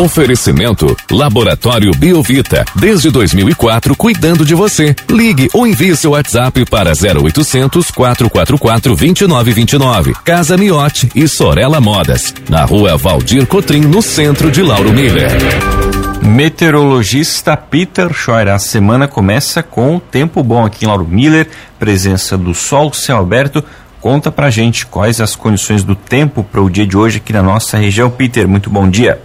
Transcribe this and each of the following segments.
Oferecimento Laboratório Biovita. Desde 2004, cuidando de você. Ligue ou envie seu WhatsApp para 0800 444 2929. Casa Miote e Sorella Modas. Na rua Valdir Cotrim, no centro de Lauro Miller. Meteorologista Peter Scheuer. A semana começa com tempo bom aqui em Lauro Miller, presença do sol, céu aberto. Conta pra gente quais as condições do tempo para o dia de hoje aqui na nossa região. Peter, muito bom dia.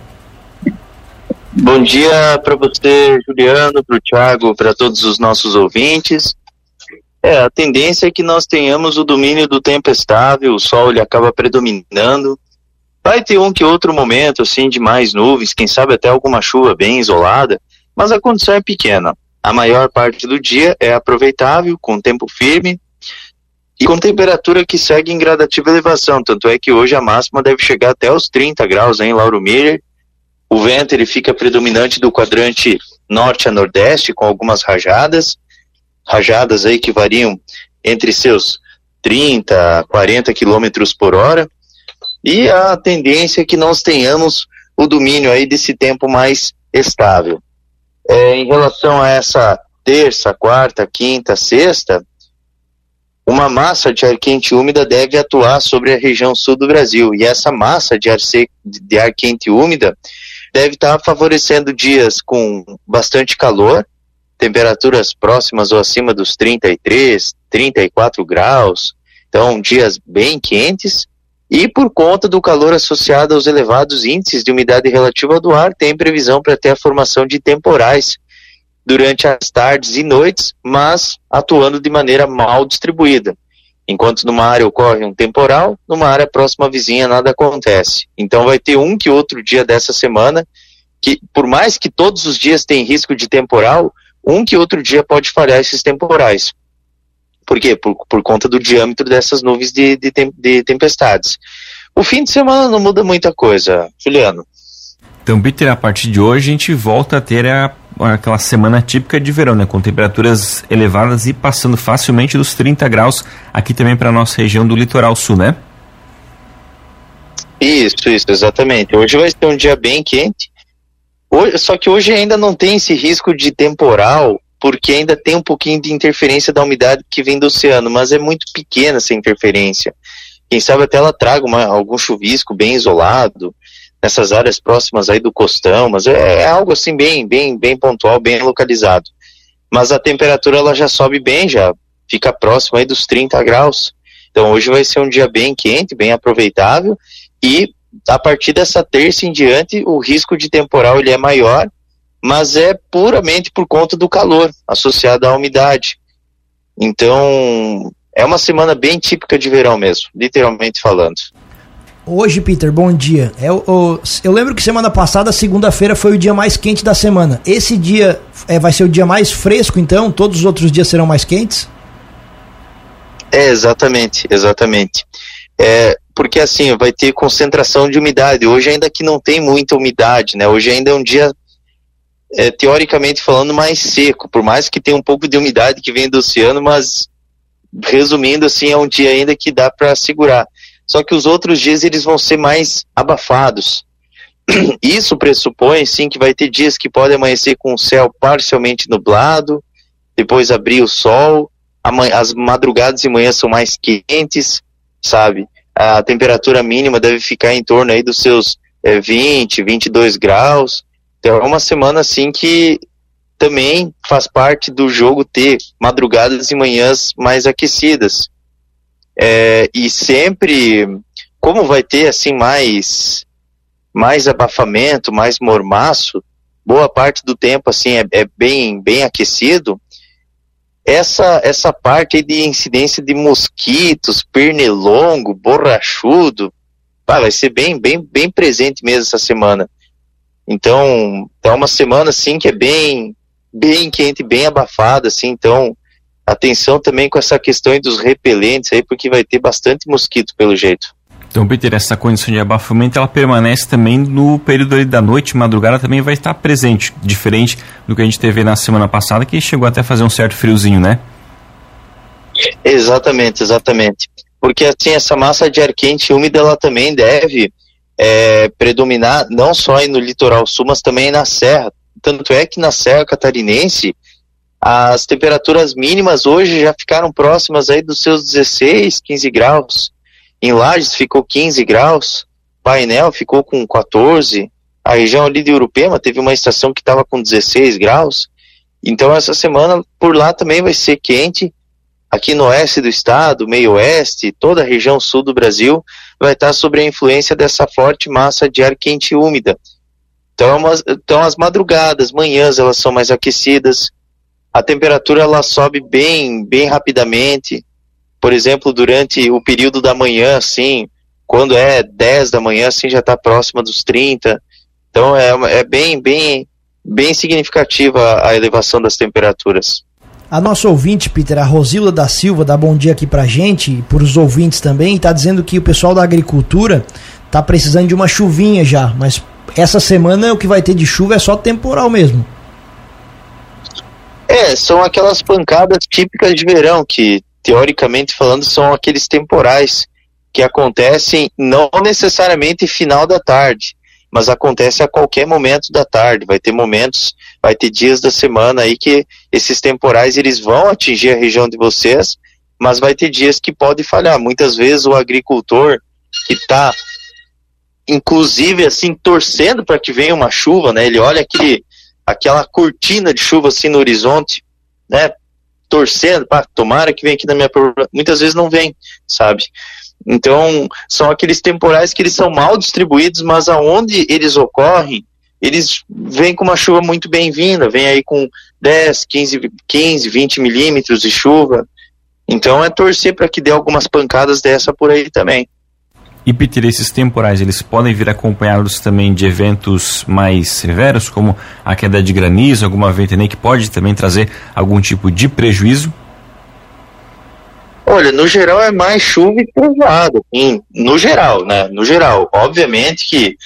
Bom dia para você, Juliano, para o Thiago, para todos os nossos ouvintes. É, a tendência é que nós tenhamos o domínio do tempo estável, o sol ele acaba predominando. Vai ter um que outro momento, assim, de mais nuvens, quem sabe até alguma chuva bem isolada, mas a condição é pequena. A maior parte do dia é aproveitável, com tempo firme e com temperatura que segue em gradativa elevação. Tanto é que hoje a máxima deve chegar até os 30 graus em Lauro Miller o vento ele fica predominante do quadrante norte a nordeste, com algumas rajadas, rajadas aí que variam entre seus 30 a 40 quilômetros por hora, e a tendência é que nós tenhamos o domínio aí desse tempo mais estável. É, em relação a essa terça, quarta, quinta, sexta, uma massa de ar quente úmida deve atuar sobre a região sul do Brasil, e essa massa de ar, seco, de ar quente úmida deve estar tá favorecendo dias com bastante calor, temperaturas próximas ou acima dos 33, 34 graus, então dias bem quentes, e por conta do calor associado aos elevados índices de umidade relativa do ar, tem previsão para ter a formação de temporais durante as tardes e noites, mas atuando de maneira mal distribuída. Enquanto numa área ocorre um temporal, numa área próxima vizinha nada acontece. Então vai ter um que outro dia dessa semana que, por mais que todos os dias tem risco de temporal, um que outro dia pode falhar esses temporais. Por quê? Por, por conta do diâmetro dessas nuvens de, de, de tempestades. O fim de semana não muda muita coisa, Juliano. Então, Peter, a partir de hoje a gente volta a ter a aquela semana típica de verão, né, com temperaturas elevadas e passando facilmente dos 30 graus aqui também para nossa região do litoral sul, né? Isso, isso, exatamente. Hoje vai ser um dia bem quente. Hoje, só que hoje ainda não tem esse risco de temporal, porque ainda tem um pouquinho de interferência da umidade que vem do oceano, mas é muito pequena essa interferência. Quem sabe até ela traga uma, algum chuvisco bem isolado, nessas áreas próximas aí do costão, mas é, é, algo assim bem, bem, bem pontual, bem localizado. Mas a temperatura ela já sobe bem, já fica próximo aí dos 30 graus. Então hoje vai ser um dia bem quente, bem aproveitável e a partir dessa terça em diante o risco de temporal ele é maior, mas é puramente por conta do calor associado à umidade. Então é uma semana bem típica de verão mesmo, literalmente falando. Hoje, Peter, bom dia. Eu, é eu, eu lembro que semana passada, segunda-feira, foi o dia mais quente da semana. Esse dia é, vai ser o dia mais fresco, então? Todos os outros dias serão mais quentes? É, exatamente, exatamente. É, porque assim, vai ter concentração de umidade. Hoje ainda que não tem muita umidade, né? Hoje ainda é um dia, é, teoricamente falando, mais seco, por mais que tenha um pouco de umidade que vem do oceano, mas resumindo assim, é um dia ainda que dá para segurar. Só que os outros dias eles vão ser mais abafados. Isso pressupõe, sim, que vai ter dias que pode amanhecer com o céu parcialmente nublado, depois abrir o sol, as madrugadas e manhãs são mais quentes, sabe? A temperatura mínima deve ficar em torno aí dos seus é, 20, 22 graus. Então é uma semana assim que também faz parte do jogo ter madrugadas e manhãs mais aquecidas. É, e sempre, como vai ter assim mais, mais abafamento, mais mormaço, boa parte do tempo assim é, é bem, bem aquecido, essa, essa parte de incidência de mosquitos, pernilongo, borrachudo, ah, vai ser bem, bem, bem presente mesmo essa semana. Então, é uma semana assim que é bem, bem quente, bem abafada, assim, então atenção também com essa questão dos repelentes aí, porque vai ter bastante mosquito pelo jeito. Então, Peter, essa condição de abafamento ela permanece também no período da noite, madrugada também vai estar presente, diferente do que a gente teve na semana passada, que chegou até a fazer um certo friozinho, né? Exatamente, exatamente. Porque assim, essa massa de ar quente úmida, ela também deve é, predominar não só no litoral sul, mas também na serra. Tanto é que na serra catarinense as temperaturas mínimas hoje já ficaram próximas aí dos seus 16, 15 graus. Em Lages ficou 15 graus, Painel ficou com 14, a região ali de Urupema teve uma estação que estava com 16 graus. Então essa semana por lá também vai ser quente. Aqui no oeste do estado, meio oeste, toda a região sul do Brasil vai estar sob a influência dessa forte massa de ar quente e úmida. Então, então as madrugadas, manhãs, elas são mais aquecidas. A temperatura ela sobe bem, bem rapidamente. Por exemplo, durante o período da manhã, assim, quando é 10 da manhã, assim, já está próxima dos 30. Então é, é bem, bem, bem significativa a elevação das temperaturas. A nossa ouvinte, Peter, a Rosilda da Silva, dá bom dia aqui pra gente e pros ouvintes também, está dizendo que o pessoal da agricultura tá precisando de uma chuvinha já, mas essa semana o que vai ter de chuva é só temporal mesmo. É, são aquelas pancadas típicas de verão, que teoricamente falando são aqueles temporais que acontecem não necessariamente final da tarde, mas acontece a qualquer momento da tarde. Vai ter momentos, vai ter dias da semana aí que esses temporais eles vão atingir a região de vocês, mas vai ter dias que pode falhar. Muitas vezes o agricultor que está, inclusive assim, torcendo para que venha uma chuva, né? Ele olha aquele, aquela cortina de chuva assim no horizonte, né? Torcendo, para tomara que venha aqui na minha. Muitas vezes não vem, sabe? Então, são aqueles temporais que eles são mal distribuídos, mas aonde eles ocorrem, eles vêm com uma chuva muito bem-vinda, vem aí com 10, 15, 15 20 milímetros de chuva. Então é torcer para que dê algumas pancadas dessa por aí também. Peter, esses temporais, eles podem vir acompanhados também de eventos mais severos, como a queda de granizo, alguma ventania que pode também trazer algum tipo de prejuízo? Olha, no geral é mais chuva e assim, no geral, né? No geral. Obviamente que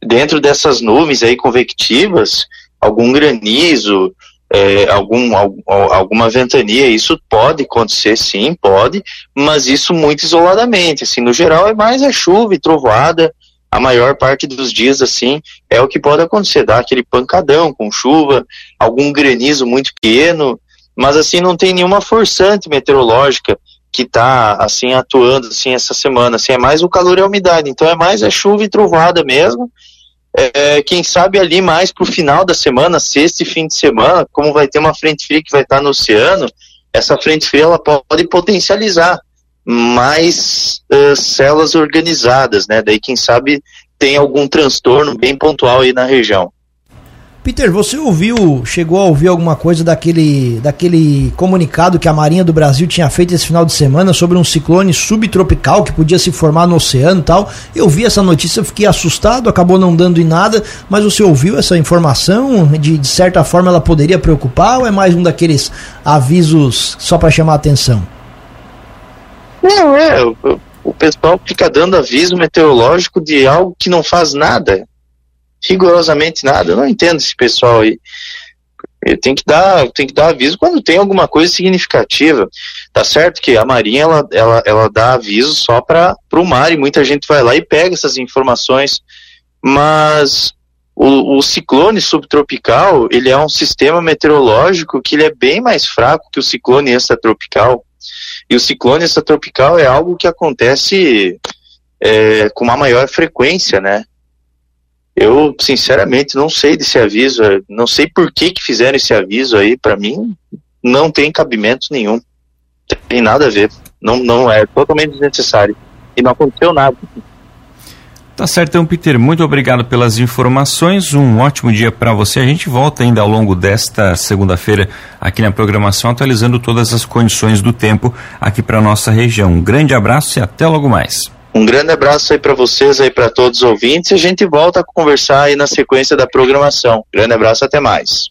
dentro dessas nuvens aí convectivas, algum granizo, é, algum, alguma ventania, isso pode acontecer sim, pode, mas isso muito isoladamente, assim, no geral é mais a chuva e trovoada, a maior parte dos dias, assim, é o que pode acontecer, dá aquele pancadão com chuva, algum granizo muito pequeno, mas assim, não tem nenhuma forçante meteorológica que está assim atuando assim essa semana, assim é mais o calor e a umidade, então é mais a chuva e trovada mesmo. É, quem sabe ali mais pro final da semana, sexta e fim de semana, como vai ter uma frente fria que vai estar no oceano, essa frente fria ela pode potencializar mais uh, células organizadas, né? Daí quem sabe tem algum transtorno bem pontual aí na região. Peter, você ouviu, chegou a ouvir alguma coisa daquele, daquele comunicado que a Marinha do Brasil tinha feito esse final de semana sobre um ciclone subtropical que podia se formar no oceano e tal? Eu vi essa notícia, fiquei assustado, acabou não dando em nada, mas você ouviu essa informação? De, de certa forma ela poderia preocupar ou é mais um daqueles avisos só para chamar a atenção? Não, é, o, pessoal fica dando aviso meteorológico de algo que não faz nada rigorosamente nada. Eu não entendo esse pessoal aí. Tem que dar, tem que dar aviso quando tem alguma coisa significativa. Tá certo que a Marinha ela, ela, ela dá aviso só para o mar e muita gente vai lá e pega essas informações, mas o, o, ciclone subtropical ele é um sistema meteorológico que ele é bem mais fraco que o ciclone extratropical. E o ciclone extratropical é algo que acontece é, com uma maior frequência, né? Eu, sinceramente, não sei desse aviso, é, não sei por que que fizeram esse aviso aí, para mim não tem cabimento nenhum. Tem nada a ver. Não, não é totalmente desnecessário. E não aconteceu nada. Tá certo, então, Peter. Muito obrigado pelas informações. Um ótimo dia para você. A gente volta ainda ao longo desta segunda-feira aqui na programação, atualizando todas as condições do tempo aqui para nossa região. Um grande abraço e até logo mais. Um grande abraço aí para vocês aí para todos os ouvintes e a gente volta a conversar aí na sequência da programação. Grande abraço, até mais.